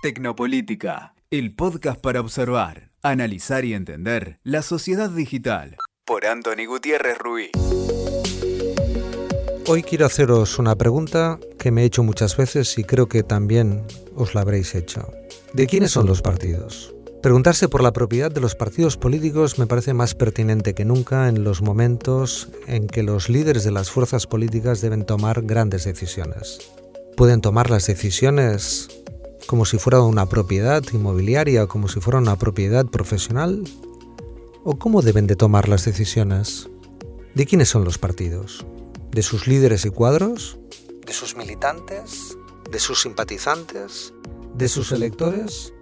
Tecnopolítica, el podcast para observar, analizar y entender la sociedad digital. Por Anthony Gutiérrez Ruiz. Hoy quiero haceros una pregunta que me he hecho muchas veces y creo que también os la habréis hecho. ¿De quiénes son los partidos? Preguntarse por la propiedad de los partidos políticos me parece más pertinente que nunca en los momentos en que los líderes de las fuerzas políticas deben tomar grandes decisiones. Pueden tomar las decisiones como si fuera una propiedad inmobiliaria como si fuera una propiedad profesional? ¿O cómo deben de tomar las decisiones? ¿De quiénes son los partidos? ¿De sus líderes y cuadros? ¿De sus militantes? ¿De sus simpatizantes? ¿De sus electores?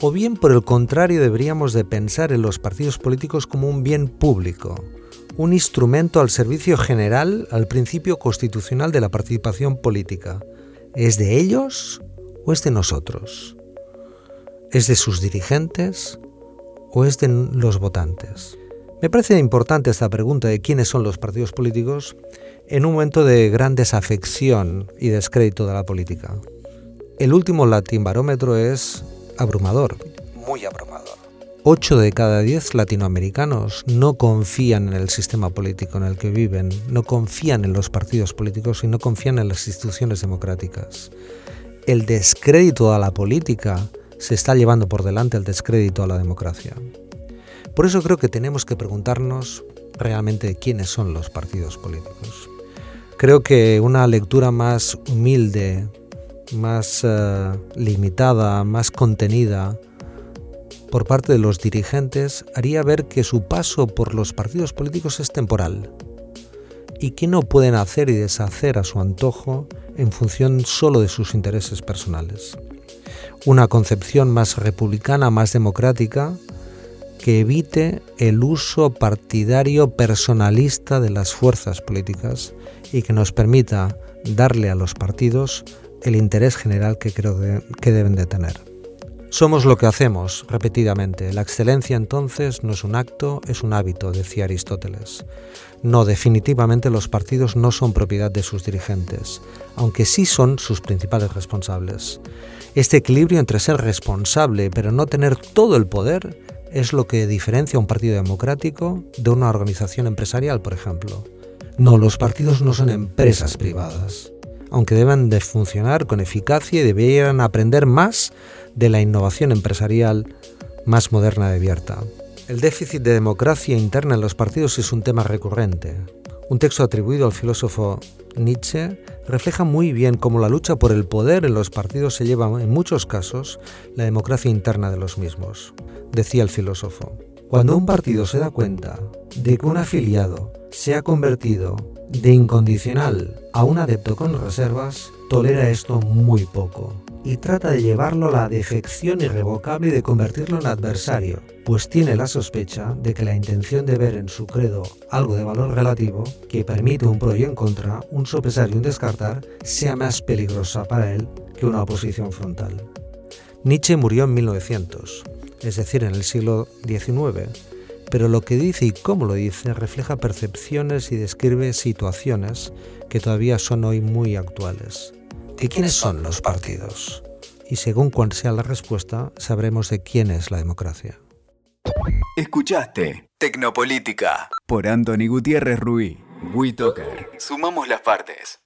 ¿O bien por el contrario deberíamos de pensar en los partidos políticos como un bien público, un instrumento al servicio general al principio constitucional de la participación política? ¿Es de ellos o es de nosotros? ¿Es de sus dirigentes o es de los votantes? Me parece importante esta pregunta de quiénes son los partidos políticos en un momento de gran desafección y descrédito de la política. El último Latin Barómetro es abrumador, muy abrumador. Ocho de cada diez latinoamericanos no confían en el sistema político en el que viven, no confían en los partidos políticos y no confían en las instituciones democráticas el descrédito a la política se está llevando por delante el descrédito a la democracia. Por eso creo que tenemos que preguntarnos realmente quiénes son los partidos políticos. Creo que una lectura más humilde, más eh, limitada, más contenida por parte de los dirigentes haría ver que su paso por los partidos políticos es temporal y que no pueden hacer y deshacer a su antojo en función solo de sus intereses personales. Una concepción más republicana, más democrática, que evite el uso partidario personalista de las fuerzas políticas y que nos permita darle a los partidos el interés general que creo que deben de tener. Somos lo que hacemos repetidamente. La excelencia entonces no es un acto, es un hábito, decía Aristóteles. No, definitivamente los partidos no son propiedad de sus dirigentes, aunque sí son sus principales responsables. Este equilibrio entre ser responsable pero no tener todo el poder es lo que diferencia un partido democrático de una organización empresarial, por ejemplo. No, los partidos no son empresas privadas, aunque deben de funcionar con eficacia y deberían aprender más de la innovación empresarial más moderna y abierta. El déficit de democracia interna en los partidos es un tema recurrente. Un texto atribuido al filósofo Nietzsche refleja muy bien cómo la lucha por el poder en los partidos se lleva en muchos casos la democracia interna de los mismos. Decía el filósofo, cuando un partido se da cuenta de que un afiliado se ha convertido de incondicional a un adepto con reservas, tolera esto muy poco y trata de llevarlo a la defección irrevocable y de convertirlo en adversario, pues tiene la sospecha de que la intención de ver en su credo algo de valor relativo, que permite un pro y un contra, un sopesar y un descartar, sea más peligrosa para él que una oposición frontal. Nietzsche murió en 1900, es decir, en el siglo XIX, pero lo que dice y cómo lo dice refleja percepciones y describe situaciones que todavía son hoy muy actuales. ¿De quiénes son los partidos? Y según cuál sea la respuesta, sabremos de quién es la democracia. Escuchaste Tecnopolítica por Anthony Gutiérrez Ruiz. WeToker. Sumamos las partes.